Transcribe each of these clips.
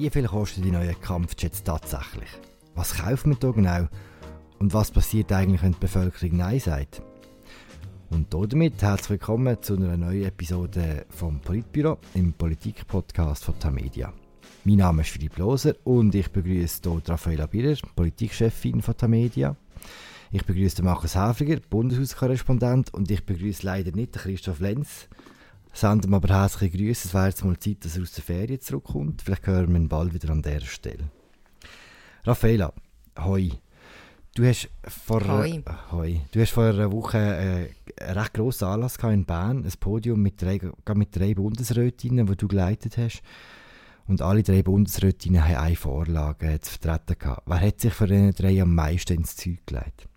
Wie viel kosten die neuen Kampfjets tatsächlich? Was kauft man da genau? Und was passiert eigentlich, wenn die Bevölkerung Nein sagt? Und damit herzlich willkommen zu einer neuen Episode vom Politbüro im Politik-Podcast von Tamedia. Mein Name ist Philipp Loser und ich begrüße hier Raffaella Bierer, Politikchefin von Tamedia. Ich begrüße Markus Häfliger, Bundeshauskorrespondent und ich begrüße leider nicht Christoph Lenz. Senden aber herzliche Grüße. Es wäre jetzt mal Zeit, dass er aus der Ferien zurückkommt. Vielleicht hören wir ihn bald wieder an dieser Stelle. Raffaella, hoi. Du hast vor, Hoi. hoi. Du hast vor einer Woche äh, einen recht grossen Anlass gehabt in Bern, ein Podium mit drei, mit drei Bundesrätinnen, die du geleitet hast. Und alle drei Bundesrätinnen haben eine Vorlage äh, zu vertreten gehabt. Wer hat sich von diesen drei am meisten ins Zeug gelegt?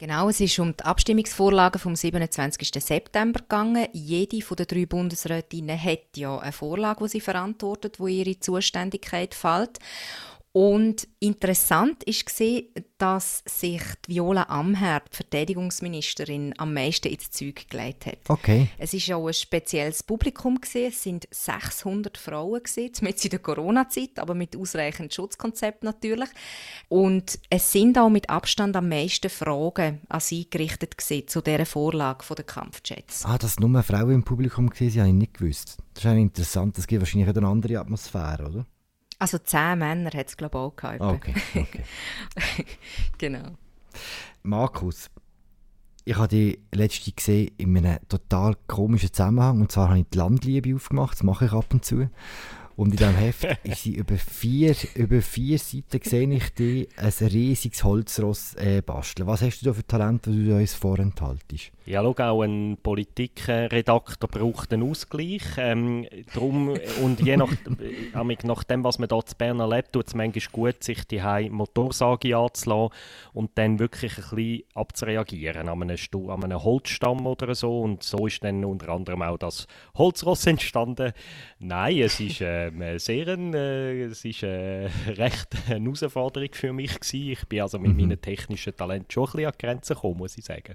Genau, es ist um die Abstimmungsvorlagen vom 27. September gegangen. Jede von den drei Bundesrätinnen hat ja eine Vorlage, die sie verantwortet, wo ihre Zuständigkeit fällt. Und interessant ist gesehen, dass sich die Viola Amherd, die Verteidigungsministerin, am meisten ins Zeug gelegt hat. Okay. Es ist auch ein spezielles Publikum gesehen. Es sind 600 Frauen gesehen, jetzt in der Corona-Zeit, aber mit ausreichend Schutzkonzept natürlich. Und es sind auch mit Abstand am meisten Fragen an sie gerichtet gewesen, zu dieser Vorlage der Kampfjets. Ah, dass nur Frauen im Publikum waren, habe ich nicht gewusst. Das ist eigentlich interessant. Das gibt wahrscheinlich eine andere Atmosphäre, oder? Also zehn Männer hat es glaube ich auch gehabt. Okay, okay. genau. Markus, ich habe die letzte gesehen in einem total komischen Zusammenhang. Und zwar habe ich die Landliebe aufgemacht, das mache ich ab und zu. Und in diesem Heft ist sie über vier, über vier Seiten sehe ich die ein riesiges Holzross äh, basteln. Was hast du da für Talent, das du uns vorenthaltest? Ja, schau, auch ein Politikredakteur braucht einen Ausgleich. Ähm, drum, und je nach, äh, nach dem, was man hier zu Bern erlebt, tut es manchmal gut, sich die Motorsage anzulassen und dann wirklich ein bisschen abzureagieren an einem, Stu an einem Holzstamm oder so. Und so ist dann unter anderem auch das Holzross entstanden. Nein, es ist äh, sehr ein, äh, es ist äh, recht eine Herausforderung für mich gewesen. Ich bin also mit Mhm. meinen technischen Talenten schon ein bisschen an die Grenzen gekommen, muss ich sagen.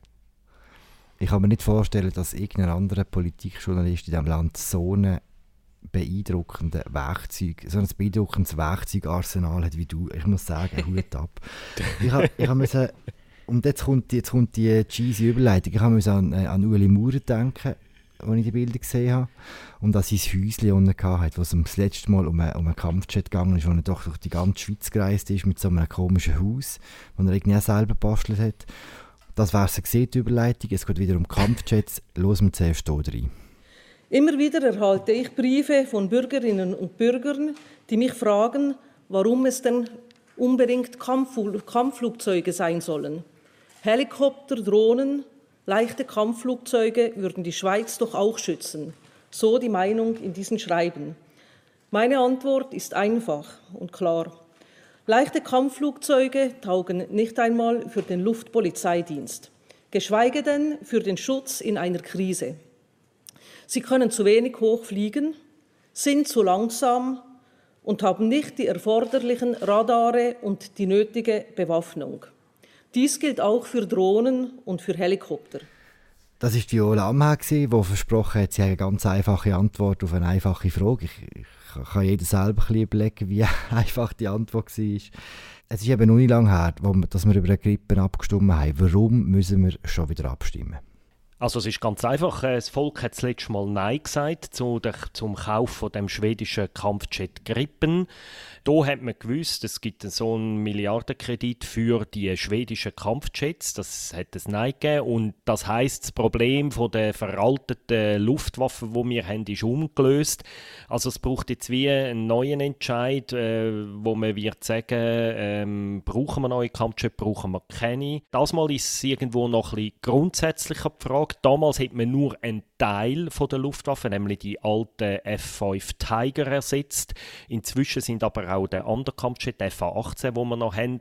Ich kann mir nicht vorstellen, dass irgendein anderer Politikjournalist in diesem Land so ein beeindruckendes Werkzeug, so ein beeindruckendes Werkzeugarsenal hat wie du. Ich muss sagen, Hut ab. ich habe ich hab müssen, und jetzt kommt, die- jetzt kommt die cheesy Überleitung. Ich musste an, äh, an Ueli Maurer denken, als ich die Bilder gesehen habe. Und an sein Häuschen unten hatte, wo es das letzte Mal um einen, um einen Kampfjet gegangen ist, wo er doch durch die ganze Schweiz gereist ist mit so einem komischen Haus, das er irgendwie auch selber gebastelt hat. Das wäre es gesehen, die Überleitung. Es geht wieder um Kampfjets. Los wir zuerst hier rein. Immer wieder erhalte ich Briefe von Bürgerinnen und Bürgern, die mich fragen, warum es denn unbedingt Kampffl Kampfflugzeuge sein sollen. Helikopter, Drohnen, leichte Kampfflugzeuge würden die Schweiz doch auch schützen. So die Meinung in diesen Schreiben. Meine Antwort ist einfach und klar. Leichte Kampfflugzeuge taugen nicht einmal für den Luftpolizeidienst, geschweige denn für den Schutz in einer Krise. Sie können zu wenig hoch fliegen, sind zu langsam und haben nicht die erforderlichen Radare und die nötige Bewaffnung. Dies gilt auch für Drohnen und für Helikopter. Das war Viola Amherd, die versprochen hat, sie hat eine ganz einfache Antwort auf eine einfache Frage. Ich, ich kann jeder selber ein überlegen, wie einfach die Antwort war. Es ist eben noch nicht lange her, dass wir über eine Grippe abgestimmt haben. Warum müssen wir schon wieder abstimmen? Also es ist ganz einfach, äh, das Volk hat das letzte Mal Nein gesagt zu der, zum Kauf von dem schwedischen Kampfjet Gripen. Da hat man gewusst, es gibt so einen Milliardenkredit für die schwedischen Kampfjets. Das hat es Nein gegeben. Und das heißt, das Problem von der veralteten Luftwaffe, wo wir haben, ist umgelöst. Also es braucht jetzt wie einen neuen Entscheid, äh, wo man wird sagen, ähm, brauchen wir neue Kampfjets, brauchen wir keine. Das Mal ist es irgendwo noch ein bisschen grundsätzlicher die Frage. Damals hat man nur einen Teil von der Luftwaffe, nämlich die alten F-5 Tiger ersetzt. Inzwischen sind aber auch der andere Kampfjet, der F-18, wo wir noch haben,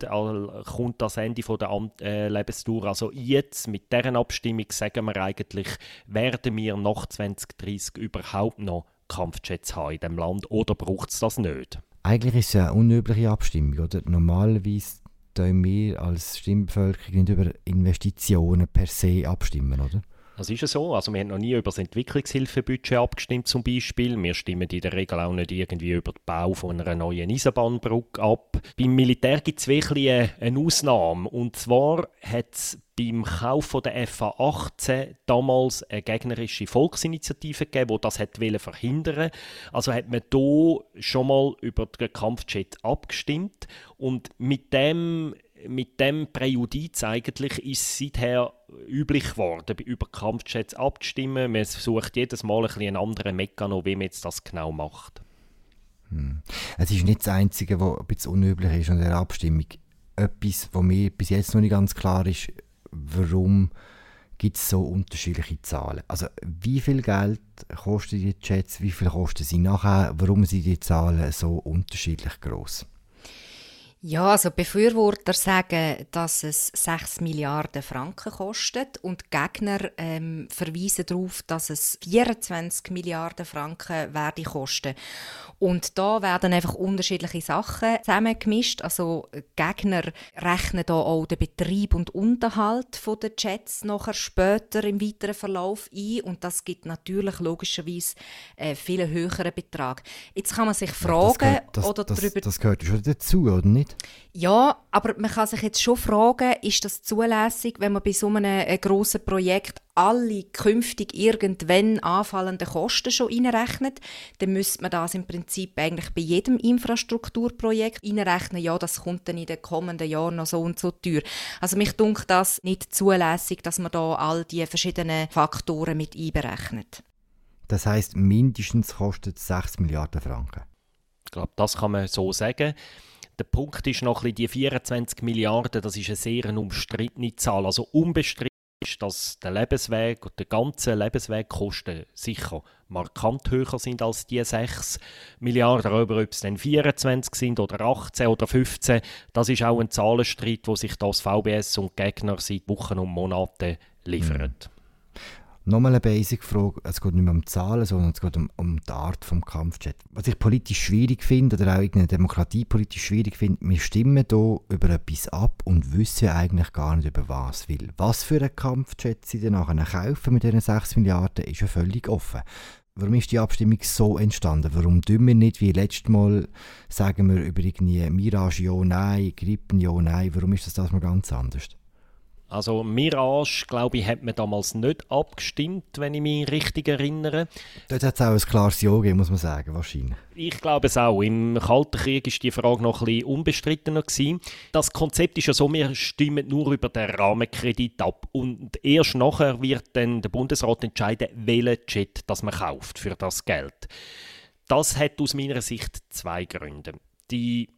kommt das Ende von der Am äh, Lebensdauer. Also jetzt mit deren Abstimmung sagen wir eigentlich, werden wir nach 2030 überhaupt noch Kampfjets haben in dem Land oder braucht es das nicht? Eigentlich ist es eine unübliche Abstimmung, oder? Normalerweise tun wir als Stimmbevölkerung nicht über Investitionen per se abstimmen, oder? Das ist ja so. Also wir haben noch nie über das Entwicklungshilfebudget abgestimmt zum Beispiel. Wir stimmen in der Regel auch nicht irgendwie über den Bau von einer neuen Eisenbahnbrücke ab. Beim Militär gibt es wirklich eine Ausnahme. Und zwar hat es beim Kauf der FA-18 damals eine gegnerische Volksinitiative gegeben, die das hat verhindern Also hat man hier schon mal über den Kampfjet abgestimmt und mit dem mit dem Präjudiz eigentlich ist seither üblich geworden, über Kampfjets abzustimmen. Man sucht jedes Mal ein einen anderen Mechanismus, wie man jetzt das genau macht. Hm. Es ist nicht das Einzige, was ein bisschen unüblich ist an der Abstimmung. Etwas, was mir bis jetzt noch nicht ganz klar ist, warum gibt es so unterschiedliche Zahlen. Also wie viel Geld kosten die Jets, wie viel kosten sie nachher, warum sind die Zahlen so unterschiedlich groß? Ja, also Befürworter sagen, dass es 6 Milliarden Franken kostet und Gegner ähm, verweisen darauf, dass es 24 Milliarden Franken werde kosten. Und da werden einfach unterschiedliche Sachen zusammengemischt. Also Gegner rechnen da auch den Betrieb und Unterhalt von der Jets nachher später im weiteren Verlauf ein und das gibt natürlich logischerweise einen äh, viel höheren Betrag. Jetzt kann man sich fragen, das gehört, das, oder das, darüber... Das gehört schon dazu, oder nicht? Ja, aber man kann sich jetzt schon fragen, ist das zulässig, wenn man bei so einem äh, grossen Projekt alle künftig irgendwann anfallenden Kosten schon einrechnet, dann müsste man das im Prinzip eigentlich bei jedem Infrastrukturprojekt einrechnen. Ja, das kommt dann in den kommenden Jahren noch so und so teuer. Also mich dunkt das nicht zulässig, dass man da all die verschiedenen Faktoren mit einberechnet. Das heißt, mindestens kostet es 6 Milliarden Franken. Ich glaube, das kann man so sagen. Der Punkt ist noch ein die 24 Milliarden, das ist eine sehr umstrittene Zahl. Also unbestritten ist, dass der Lebensweg und der ganze Lebenswegkosten sicher markant höher sind als die 6 Milliarden. Aber ob es dann 24 sind oder 18 oder 15, das ist auch ein Zahlenstreit, wo sich das VBS und Gegner seit Wochen und Monaten liefern. Mhm. Nochmal eine Basic-Frage. Es geht nicht mehr um Zahlen, sondern es geht um, um die Art des Kampfjet. Was ich politisch schwierig finde, oder auch in der Demokratie politisch schwierig finde, wir stimmen hier über etwas ab und wissen eigentlich gar nicht, über was will. Was für einen Kampfjet sie dann nachher kaufen mit diesen 6 Milliarden, ist ja völlig offen. Warum ist die Abstimmung so entstanden? Warum tun wir nicht wie letztes Mal, sagen wir über irgendwie Mirage ja, nein, Grippen ja, nein? Warum ist das das mal ganz anders? Also Mirage, glaube ich, hat man damals nicht abgestimmt, wenn ich mich richtig erinnere. Dort hat es auch ein klares Ja gegeben, muss man sagen, wahrscheinlich. Ich glaube es auch. Im Kalten Krieg war die Frage noch ein bisschen unbestrittener. Gewesen. Das Konzept ist ja so, wir stimmen nur über den Rahmenkredit ab. Und erst nachher wird dann der Bundesrat entscheiden, welchen Jet das man kauft für das Geld. Das hat aus meiner Sicht zwei Gründe. Die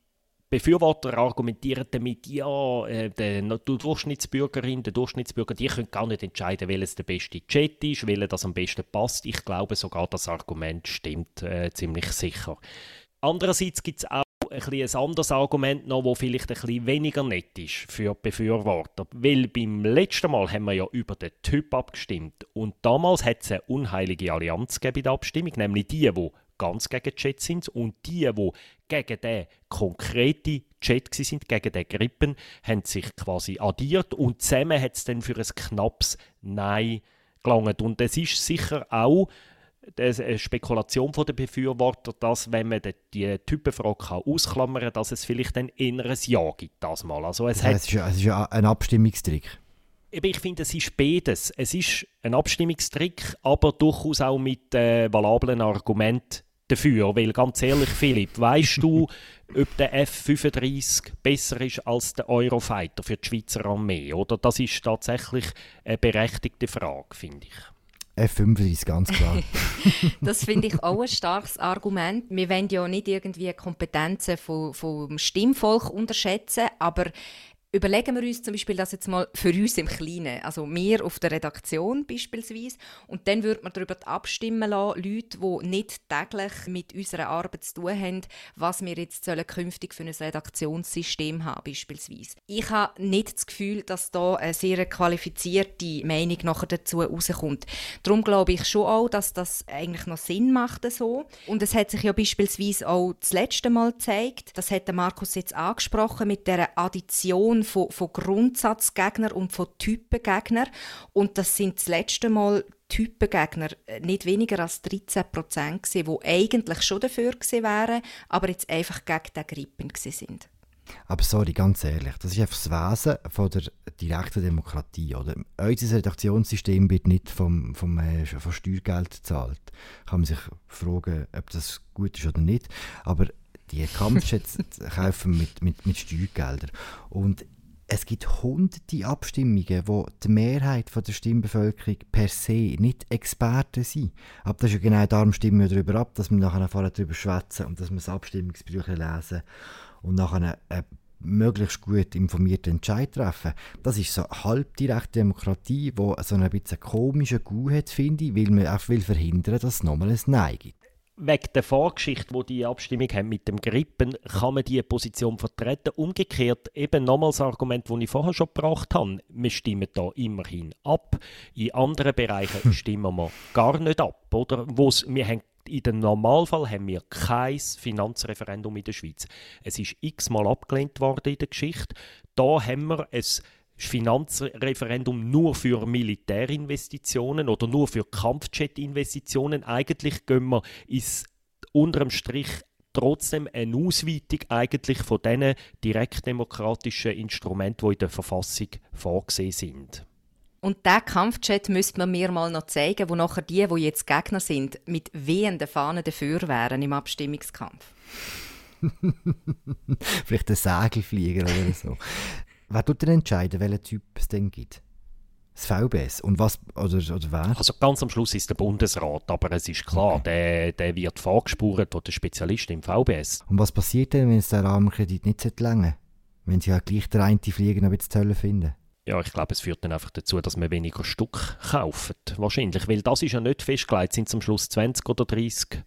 Befürworter argumentieren damit, ja, äh, die Durchschnittsbürgerin, der Durchschnittsbürger, die können gar nicht entscheiden, welches der beste Chat ist, welcher das am besten passt. Ich glaube sogar, das Argument stimmt äh, ziemlich sicher. Andererseits gibt es auch ein, ein anderes Argument noch, das vielleicht ein bisschen weniger nett ist für die Befürworter. Weil beim letzten Mal haben wir ja über den Typ abgestimmt und damals hat es eine unheilige Allianz gegeben in der Abstimmung, nämlich die, die ganz gegen Jet sind und die, die gegen den konkreten Jet sind, gegen den Grippen, haben sich quasi addiert und zusammen hat es dann für ein knappes Nein gelangt. Und es ist sicher auch eine Spekulation der Befürworter, dass, wenn man die Typenfrage ausklammern kann, dass es vielleicht ein inneres Ja gibt, das mal. Also es, das heißt, hat, es ist ja ein Abstimmungstrick. Ich finde, es ist beides. Es ist ein Abstimmungstrick, aber durchaus auch mit äh, valablen Argumenten dafür. Weil ganz ehrlich, Philipp, weißt du, ob der F-35 besser ist als der Eurofighter für die Schweizer Armee? Oder das ist tatsächlich eine berechtigte Frage, finde ich. F-35, ganz klar. das finde ich auch ein starkes Argument. Wir wollen ja nicht irgendwie Kompetenzen vom, vom Stimmvolk unterschätzen, aber Überlegen wir uns zum Beispiel das jetzt mal für uns im Kleinen, also wir auf der Redaktion beispielsweise, und dann würde man darüber abstimmen lassen, Leute, die nicht täglich mit unserer Arbeit zu tun haben, was wir jetzt sollen künftig für ein Redaktionssystem haben beispielsweise. Ich habe nicht das Gefühl, dass da eine sehr qualifizierte Meinung nachher dazu rauskommt. Darum glaube ich schon auch, dass das eigentlich noch Sinn macht so. Und es hat sich ja beispielsweise auch das letzte Mal gezeigt, das hat Markus jetzt angesprochen mit der Addition von, von Grundsatzgegnern und von Typengegnern. Und das sind das letzte Mal Typengegner äh, nicht weniger als 13 Prozent die eigentlich schon dafür gewesen wären, aber jetzt einfach gegen den Grippen sind. Aber sorry, ganz ehrlich, das ist einfach das Wesen von der direkten Demokratie. Oder? Unser Redaktionssystem wird nicht vom, vom, äh, vom Steuergeld gezahlt. Kann man sich fragen, ob das gut ist oder nicht. Aber die Kampfjets kaufen mit, mit, mit Steuergeldern. Und es gibt hunderte Abstimmungen, wo die Mehrheit der Stimmbevölkerung per se nicht Experten sind. Aber das ist ja genau darum stimmen wir darüber ab, dass wir nachher vorher darüber schwätzen und dass wir das Abstimmungsbücher lesen und nachher einen möglichst gut informierten Entscheid treffen. Das ist so halbdirekte Demokratie, wo so ein bisschen komischen Gau hat, finde ich, weil man auch verhindern will, dass es nochmal ein Nein gibt wegen der Vorgeschichte, wo die Abstimmung haben mit dem Grippen, kann man diese Position vertreten. Umgekehrt eben nochmals das Argument, das ich vorher schon gebracht habe. Wir stimmen da immerhin ab. In anderen Bereichen stimmen wir gar nicht ab. Oder? Wo's, wir haben in dem Normalfall haben wir kein Finanzreferendum in der Schweiz. Es ist x-mal abgelehnt worden in der Geschichte. Da haben wir ein Finanzreferendum nur für Militärinvestitionen oder nur für Kampfjet-Investitionen. Eigentlich gehen wir ins unterm Strich trotzdem eine Ausweitung eigentlich von diesen direktdemokratischen Instrumenten, die in der Verfassung vorgesehen sind. Und diesen Kampfjet müsste man mir mal noch zeigen, wo nachher die, die jetzt Gegner sind, mit wehenden Fahnen dafür wären im Abstimmungskampf. Vielleicht ein Segelflieger oder so. Wer tut denn entscheiden, welchen Typ es denn gibt? Das VBS? Und was, oder, oder wer? Also ganz am Schluss ist der Bundesrat, aber es ist klar, okay. der, der wird vorgespurt von den Spezialisten im VBS. Und was passiert denn, wenn es der Rahmenkredit nicht länger Wenn sie ja gleich der eine Flieger noch zu Zölle finden? Ja, ich glaube, es führt dann einfach dazu, dass man weniger Stück kaufen. Wahrscheinlich, weil das ist ja nicht festgelegt, sind am Schluss 20 oder 30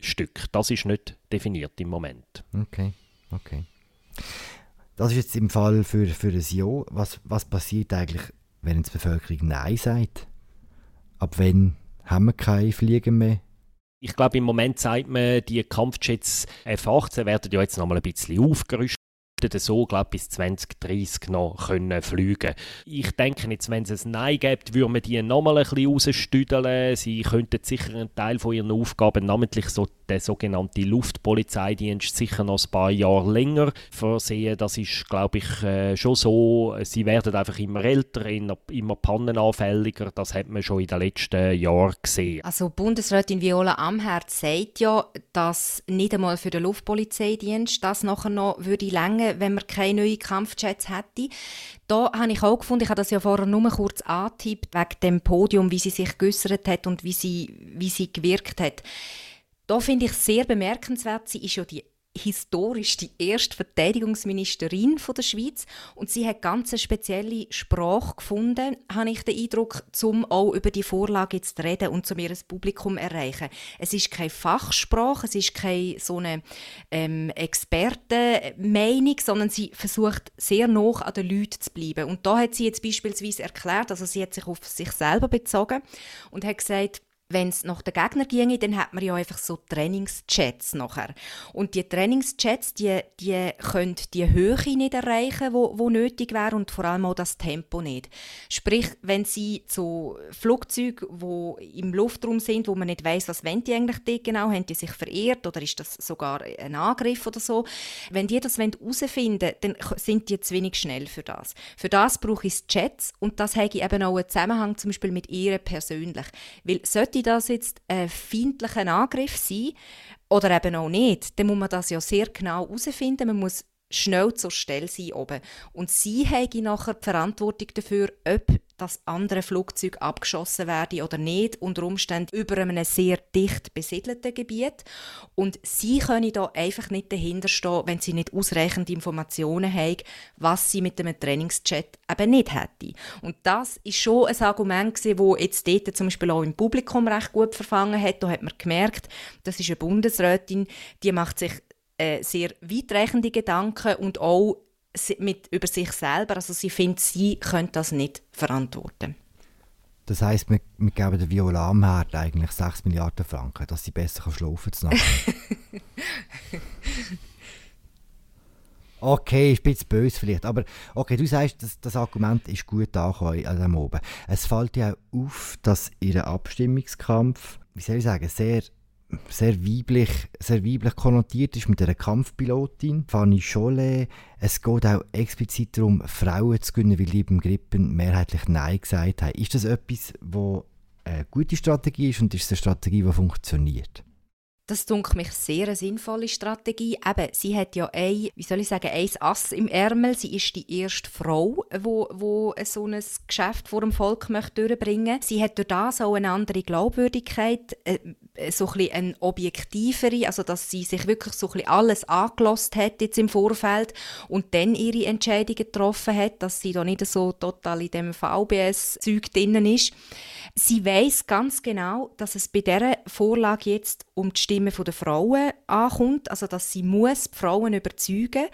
Stück. Das ist nicht definiert im Moment. Okay, okay. Das ist jetzt im Fall für, für ein Ja. Was, was passiert eigentlich, wenn die Bevölkerung Nein sagt? Ab wann haben wir keine Fliegen mehr? Ich glaube, im Moment sagt man, die Kampfjets F-18 werden ja jetzt noch mal ein bisschen aufgerüstet so, glaube bis 2030 noch können fliegen Ich denke jetzt, wenn es ein Nein gibt, würden wir die nochmal ein bisschen rausstüdeln. Sie könnten sicher einen Teil von ihren Aufgaben, namentlich so der sogenannte Luftpolizeidienst, sicher noch ein paar Jahre länger versehen. Das ist, glaube ich, äh, schon so. Sie werden einfach immer älter, immer pannenanfälliger. Das hat man schon in den letzten Jahren gesehen. Also Bundesrätin Viola Amherd sagt ja, dass nicht einmal für den Luftpolizeidienst das nachher noch würde länger wenn man keine neuen Kampfjets hätte. Da habe ich auch gefunden, ich habe das ja vorher nur kurz angetippt, wegen dem Podium, wie sie sich geäußert hat und wie sie, wie sie gewirkt hat. Da finde ich sehr bemerkenswert, sie ist ja die historisch die erste Verteidigungsministerin der Schweiz und sie hat ganz eine spezielle Sprache gefunden, habe ich den Eindruck, um auch über die Vorlage jetzt zu reden und zu mir das Publikum zu erreichen. Es ist keine Fachsprache, es ist keine so eine ähm, Expertenmeinung, sondern sie versucht sehr nah an den Leuten zu bleiben. Und da hat sie jetzt beispielsweise erklärt, also sie hat sich auf sich selber bezogen und hat gesagt, wenn es nach den Gegner ginge, dann hat man ja einfach so Trainingschats nachher. Und die Trainingschats, die, die können die Höhe nicht erreichen, wo, wo nötig wäre und vor allem auch das Tempo nicht. Sprich, wenn sie zu Flugzeugen, wo im Luftraum sind, wo man nicht weiß, was wollen die eigentlich dort genau, haben die sich verirrt oder ist das sogar ein Angriff oder so. Wenn die das herausfinden wollen, dann sind die zu wenig schnell für das. Für das brauche ich Chats und das habe ich eben auch einen Zusammenhang zum Beispiel mit ihr persönlich. Weil sollte könnte das jetzt ein feindlicher Angriff sein oder eben auch nicht, dann muss man das ja sehr genau herausfinden. Man muss schnell zur Stelle sein oben. Und sie habe nachher die Verantwortung dafür, ob das andere Flugzeug abgeschossen werde oder nicht, unter Umständen über einem sehr dicht besiedelten Gebiet. Und sie können da einfach nicht dahinter stehen, wenn sie nicht ausreichend Informationen haben, was sie mit dem Trainingschat eben nicht hätte. Und das ist schon ein Argument wo jetzt dort zum Beispiel auch im Publikum recht gut verfangen hat. Da hat man gemerkt, das ist eine Bundesrätin, die macht sich äh, sehr weitreichende Gedanken und auch mit, über sich selber. Also sie findet, sie könnte das nicht verantworten. Das heisst, wir, wir geben der Viola Amherd eigentlich 6 Milliarden Franken, dass sie besser schlafen kann. Okay, ist ein bisschen böse vielleicht, aber okay, du sagst, das, das Argument ist gut angekommen an dem oben. Es fällt auch auf, dass ihr Abstimmungskampf, wie soll ich sagen, sehr sehr weiblich, sehr weiblich konnotiert ist mit einer Kampfpilotin, Fanny Cholet. Es geht auch explizit darum, Frauen zu gewinnen, weil die beim Grippen mehrheitlich Nein gesagt haben. Ist das etwas, wo eine gute Strategie ist und ist es eine Strategie, die funktioniert? Das dunkelt mich sehr eine sinnvolle Strategie. Eben, sie hat ja ein, wie soll ich sagen, ein Ass im Ärmel. Sie ist die erste Frau, wo, wo so ein Geschäft vor dem Volk möchte durchbringen möchte. Sie hat durch das auch eine andere Glaubwürdigkeit, äh, so ein bisschen eine objektivere, also dass sie sich wirklich so ein bisschen alles angelost hat jetzt im Vorfeld und dann ihre Entscheidungen getroffen hat, dass sie da nicht so total in dem VBS-Zeug drin ist. Sie weiß ganz genau, dass es bei dieser Vorlage jetzt um die Stimme der Frauen ankommt, also dass sie muss die Frauen überzeugen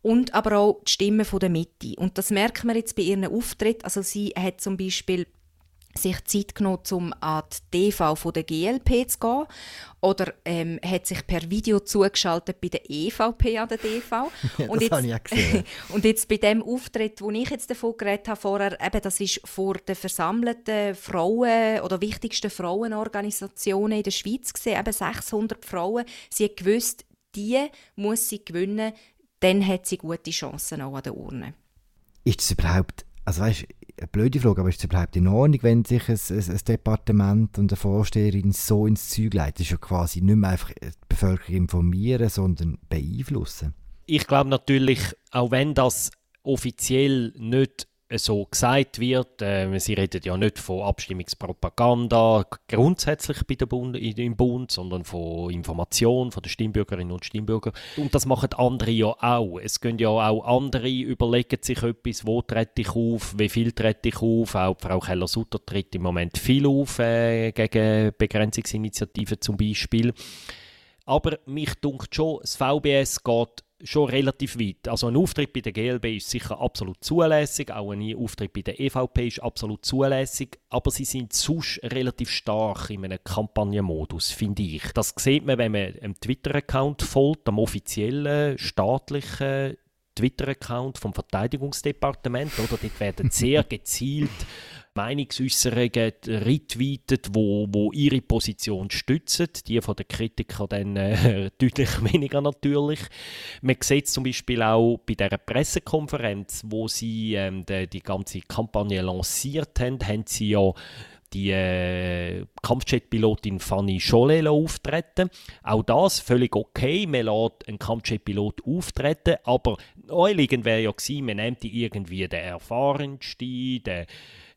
und aber auch die Stimme der Mitte. Und das merkt man jetzt bei ihren Auftritt. Also sie hat zum Beispiel sich Zeit genommen, um an die TV von der GLP zu gehen oder ähm, hat sich per Video zugeschaltet bei der EVP an der TV. Ja, und, jetzt, ich gesehen. und jetzt bei dem Auftritt, wo ich jetzt davon geredet habe vorher, eben, das ist vor den versammelten Frauen oder wichtigsten Frauenorganisationen in der Schweiz gesehen, eben 600 Frauen. Sie hat gewusst, die muss sie gewinnen, dann hat sie gute Chancen auch an der Urne. Ist das überhaupt also weißt, eine blöde Frage, aber ist es überhaupt in Ordnung, wenn sich ein, ein, ein Departement und eine Vorsteherin so ins Zeug leitet? Das ist ja quasi nicht mehr einfach die Bevölkerung informieren, sondern beeinflussen. Ich glaube natürlich, auch wenn das offiziell nicht so gesagt wird. Äh, sie reden ja nicht von Abstimmungspropaganda grundsätzlich bei der Bund, im Bund, sondern von Information von den Stimmbürgerinnen und Stimmbürgern. Und das machen andere ja auch. Es gehen ja auch andere, überlegen sich etwas, wo trete ich auf, wie viel trete ich auf. Auch Frau Keller-Sutter tritt im Moment viel auf äh, gegen Begrenzungsinitiativen zum Beispiel. Aber mich dunkt schon, das VBS geht schon relativ weit. Also ein Auftritt bei der GLB ist sicher absolut zulässig, auch ein Auftritt bei der EVP ist absolut zulässig, aber sie sind sonst relativ stark in einem Kampagnenmodus, finde ich. Das sieht man, wenn man einem Twitter-Account folgt, am offiziellen staatlichen Twitter-Account vom Verteidigungsdepartement, oder? Dort werden sehr gezielt Meinungsäußerungen retweetet, wo, wo ihre Position stützen. Die von den Kritikern dann äh, deutlich weniger natürlich. Man sieht es zum Beispiel auch bei der Pressekonferenz, wo sie ähm, die, die ganze Kampagne lanciert haben, haben sie ja die äh, Kampfjet-Pilotin Fanny Scholle auftreten. Auch das völlig okay. Man lässt einen Kampfjet-Pilot auftreten, aber naheliegend wäre ja gewesen, man nimmt irgendwie den erfahrensten, den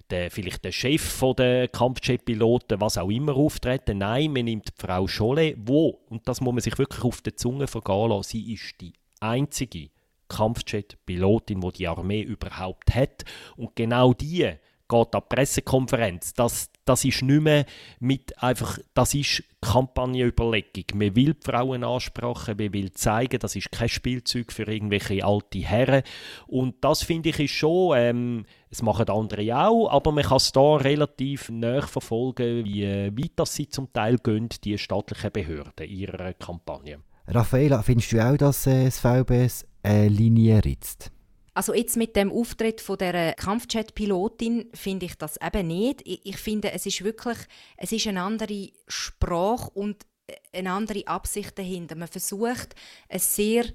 der, vielleicht der Chef der Kampfjet-Piloten, was auch immer, auftreten. Nein, man nimmt Frau Scholle, wo, und das muss man sich wirklich auf der Zunge vergehen lassen, sie ist die einzige Kampfjet-Pilotin, die die Armee überhaupt hat. Und genau die geht an die Pressekonferenz. Das, das ist nicht mehr mit einfach, das ist Kampagnenüberlegung. Man will die Frauen ansprechen, man will zeigen, das ist kein Spielzeug für irgendwelche alte Herren. Und das finde ich ist schon, ähm, das machen andere auch, aber man kann es da relativ näher verfolgen, wie weit das sie zum Teil gehen, die staatlichen Behörden ihrer Kampagne. Raffaella, findest du auch, dass äh, das VBS eine Linie ritzt? Also jetzt mit dem Auftritt von der Kampfjet-Pilotin finde ich das eben nicht. Ich, ich, finde, es ist wirklich, es ist eine andere Sprache und eine andere Absicht dahinter. Man versucht, eine sehr äh,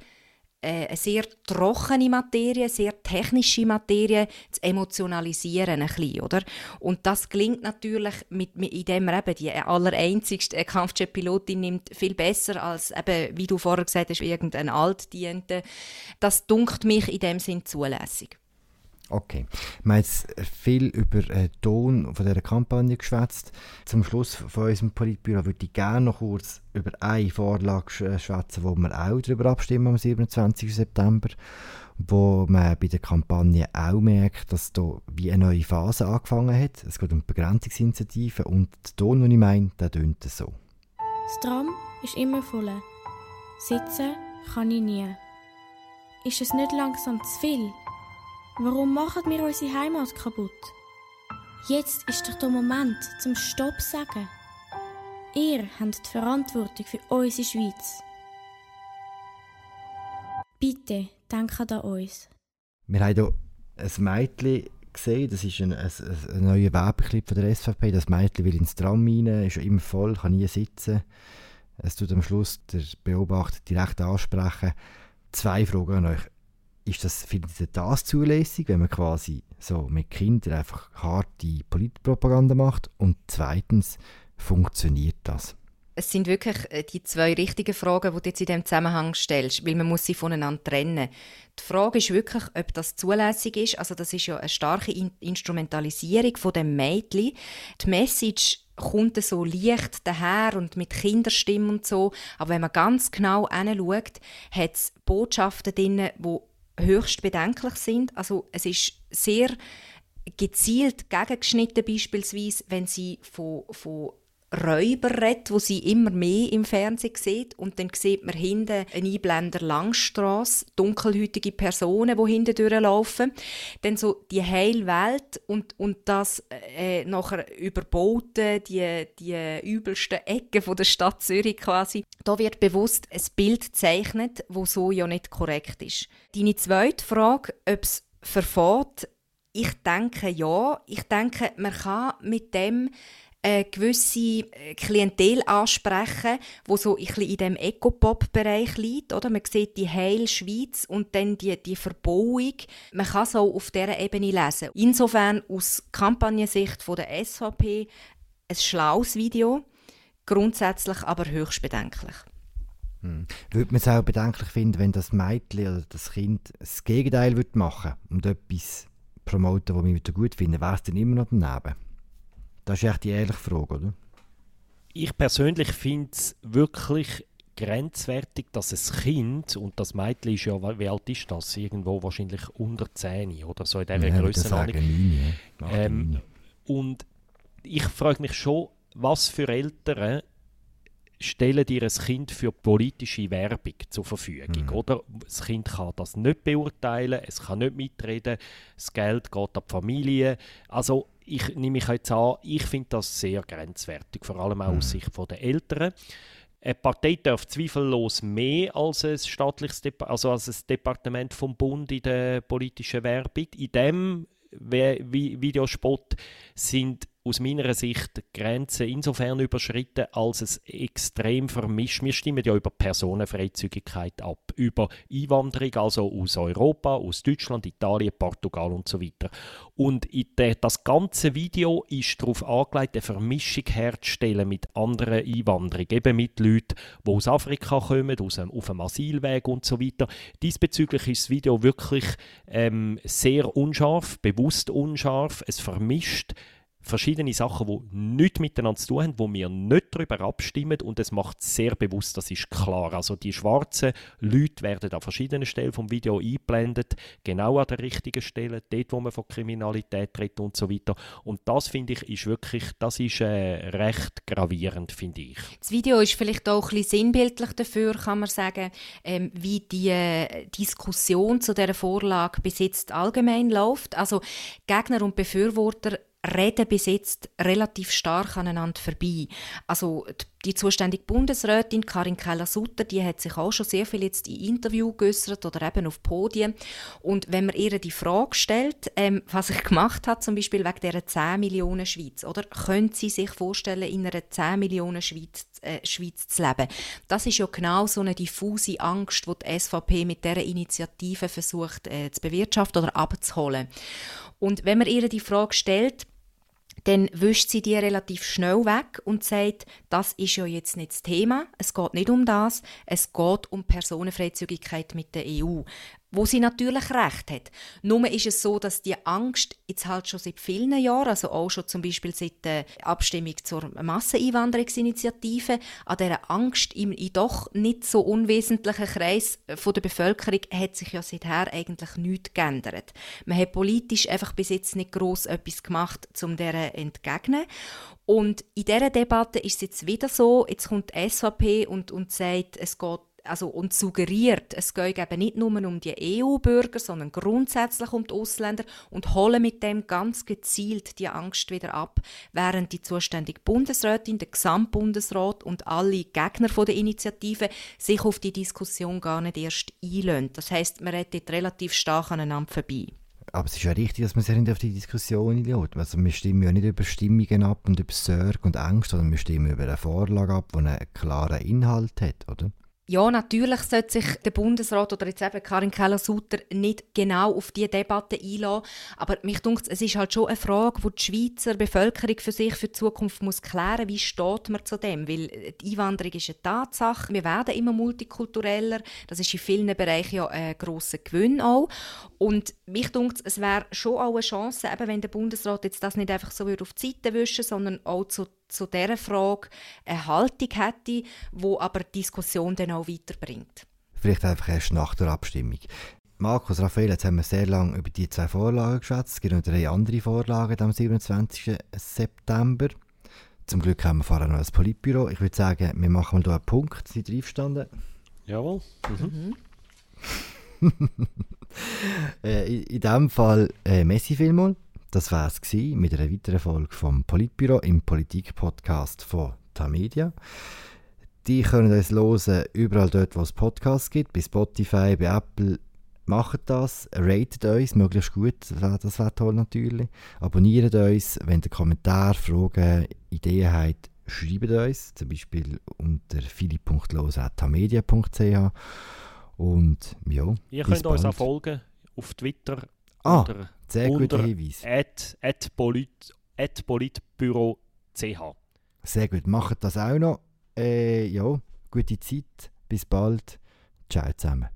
eine sehr trockene Materie, sehr technische Materie zu emotionalisieren ein bisschen, oder? Und das gelingt natürlich, mit, mit indem man eben die allereinzigste Kampfjet-Pilotin nimmt, viel besser als eben, wie du vorher gesagt hast, irgendein Altdiente. Das dunkt mich in dem Sinn zulässig. Okay. Wir haben jetzt viel über den äh, Ton von dieser Kampagne geschwätzt. Zum Schluss von unserem Politbüro würde ich gerne noch kurz über eine Vorlage schwätzen, wo wir auch darüber abstimmen am 27. September, wo man bei der Kampagne auch merkt, dass da wie eine neue Phase angefangen hat. Es geht um Begrenzungsinitiativen und der Ton, den ich meine, der tönt so. Das Tram ist immer voll. Sitzen kann ich nie. Ist es nicht langsam zu viel? Warum machen wir unsere Heimat kaputt? Jetzt ist doch der Moment zum Stopp sagen. Ihr habt die Verantwortung für unsere Schweiz. Bitte denken an uns. Wir haben hier ein Mädchen gesehen, das ist ein, ein, ein neuer Werbeclip von der SVP. Das Mädchen will ins Tram rein, ist immer voll, kann nie sitzen. Es tut am Schluss der Beobachter direkt ansprechen. Zwei Fragen an euch. Ist das, findet ihr das zulässig, wenn man quasi so mit Kindern einfach harte Politpropaganda macht? Und zweitens, funktioniert das? Es sind wirklich äh, die zwei richtigen Fragen, die du jetzt in diesem Zusammenhang stellst, weil man muss sie voneinander trennen. Die Frage ist wirklich, ob das zulässig ist. Also das ist ja eine starke In Instrumentalisierung von dem Mädchen. Die Message kommt so leicht daher und mit Kinderstimme und so. Aber wenn man ganz genau hinschaut, hat es Botschaften drin, die höchst bedenklich sind. Also es ist sehr gezielt gegengeschnitten beispielsweise, wenn sie von, von Räuber redet, wo sie immer mehr im Fernsehen sieht. Und dann sieht man hinten eine Einblender Langstrasse, dunkelhütige Personen, die hinten durchlaufen. Dann so die heile Welt und, und das äh, nachher überbauten, die, die übelsten Ecken der Stadt Zürich quasi. Da wird bewusst ein Bild gezeichnet, wo so ja nicht korrekt ist. Deine zweite Frage, ob es verfährt, ich denke ja. Ich denke, man kann mit dem eine gewisse äh, Klientel ansprechen, wo so ein bisschen in dem Ecopop-Bereich liegt. Oder? Man sieht die heile Schweiz und dann die, die Verbauung. Man kann so auf dieser Ebene lesen. Insofern aus Kampagnensicht von der SVP ein schlaues Video, grundsätzlich aber höchst bedenklich. Hm. Würde man es auch bedenklich finden, wenn das Mädchen oder das Kind das Gegenteil machen würde und etwas promoten, was wir gut finden, wäre es dann immer noch daneben? Das ist echt die ehrliche Frage, oder? Ich persönlich finde es wirklich grenzwertig, dass ein Kind, und das Mädchen ist ja, wie alt ist das? Irgendwo wahrscheinlich unter 10 oder so in dieser ja, Grössenordnung. Ähm, und ich frage mich schon, was für Eltern stellen dir ein Kind für politische Werbung zur Verfügung. Mhm. Oder? Das Kind kann das nicht beurteilen, es kann nicht mitreden, das Geld geht an die Familie. Also ich nehme mich jetzt an, ich finde das sehr grenzwertig, vor allem auch mhm. aus Sicht der Eltern. Eine Partei darf zweifellos mehr als ein staatliches Dep also als ein Departement vom Bund in der politischen Werbung. In dem Videospot sind aus meiner Sicht Grenzen insofern überschritten, als es extrem vermischt. Wir stimmen ja über Personenfreizügigkeit ab, über Einwanderung, also aus Europa, aus Deutschland, Italien, Portugal und so weiter. Und das ganze Video ist darauf angelegt, eine Vermischung herzustellen mit anderen Einwanderungen, eben mit Leuten, die aus Afrika kommen, aus einem, auf dem Asylweg und so weiter. Diesbezüglich ist das Video wirklich ähm, sehr unscharf, bewusst unscharf. Es vermischt verschiedene Sachen, die nichts miteinander zu tun haben, wo wir nicht darüber abstimmen und es macht sehr bewusst, das ist klar. Also die schwarzen Leute werden an verschiedenen Stellen vom Video eingeblendet, genau an der richtigen Stelle, dort, wo man von Kriminalität redet und so weiter. Und das finde ich ist wirklich, das ist äh, recht gravierend, finde ich. Das Video ist vielleicht auch ein bisschen sinnbildlich dafür, kann man sagen, ähm, wie die äh, Diskussion zu dieser Vorlage bis jetzt allgemein läuft. Also Gegner und Befürworter reden bis jetzt relativ stark aneinander vorbei. Also die zuständige Bundesrätin Karin Keller-Sutter, die hat sich auch schon sehr viel jetzt in Interview geäußert oder eben auf Podien. Und wenn man ihr die Frage stellt, ähm, was ich gemacht habe, zum Beispiel wegen dieser 10 Millionen Schweiz, oder können Sie sich vorstellen, in einer 10 Millionen Schweiz, äh, Schweiz zu leben? Das ist ja genau so eine diffuse Angst, die die SVP mit dieser Initiative versucht äh, zu bewirtschaften oder abzuholen. Und wenn man ihr die Frage stellt, dann wischt sie die relativ schnell weg und sagt, das ist ja jetzt nicht das Thema, es geht nicht um das, es geht um Personenfreizügigkeit mit der EU wo sie natürlich recht hat. Nur ist es so, dass die Angst jetzt halt schon seit vielen Jahren, also auch schon zum Beispiel seit der Abstimmung zur Masseneinwanderungsinitiative, an dieser Angst im, doch nicht so unwesentlichen Kreis von der Bevölkerung hat sich ja seither eigentlich nichts geändert. Man hat politisch einfach bis jetzt nicht gross etwas gemacht, um dieser entgegnen. Und in dieser Debatte ist es jetzt wieder so, jetzt kommt die SVP und, und sagt, es geht also, und suggeriert, es geht eben nicht nur um die EU-Bürger, sondern grundsätzlich um die Ausländer und holen mit dem ganz gezielt die Angst wieder ab, während die zuständige Bundesrätin, der Gesamtbundesrat und alle Gegner der Initiative sich auf die Diskussion gar nicht erst einlösen. Das heißt, man redet relativ stark aneinander vorbei. Aber es ist ja richtig, dass man sich nicht auf die Diskussion einlädt. Also wir stimmen ja nicht über Stimmungen ab und über Sorge und Angst, sondern wir stimmen über eine Vorlage ab, die einen klaren Inhalt hat, oder? Ja, natürlich sollte sich der Bundesrat oder jetzt eben Karin Keller-Sutter nicht genau auf diese Debatte einlassen. Aber mich denkt, es ist halt schon eine Frage, die die Schweizer Bevölkerung für sich für die Zukunft muss klären Wie steht man zu dem? Weil die Einwanderung ist eine Tatsache. Wir werden immer multikultureller. Das ist in vielen Bereichen ja ein grosser Gewinn auch. Und mich denkt, es wäre schon auch eine Chance, eben wenn der Bundesrat jetzt das nicht einfach so auf die Seite wischen sondern auch zu zu dieser Frage eine Haltung hätte, wo aber die Diskussion dann auch weiterbringt. Vielleicht einfach erst nach der Abstimmung. Markus, Raphael, jetzt haben wir sehr lange über die zwei Vorlagen geschätzt. Es gibt noch drei andere Vorlagen am 27. September. Zum Glück haben wir vorher noch ein Politbüro. Ich würde sagen, wir machen mal hier einen Punkt. Sind Sie einverstanden? Jawohl. Mhm. äh, in, in diesem Fall äh, Messi vielmals. Das war es mit einer weiteren Folge vom Politbüro im Politik-Podcast von Tamedia. Die können uns hören überall dort, wo es Podcasts gibt, bei Spotify, bei Apple. Macht das, ratet uns möglichst gut, das wäre toll natürlich. Abonniert uns, wenn ihr Kommentare, Fragen, Ideen habt, schreibt uns, zum Beispiel unter philipp.los.tamedia.ch und ja, Ihr könnt uns auch folgen auf Twitter Ah, sehr guter Hinweis. At, at, polit, at politbüro Sehr gut, macht das auch noch. Äh, ja, gute Zeit, bis bald. Ciao zusammen.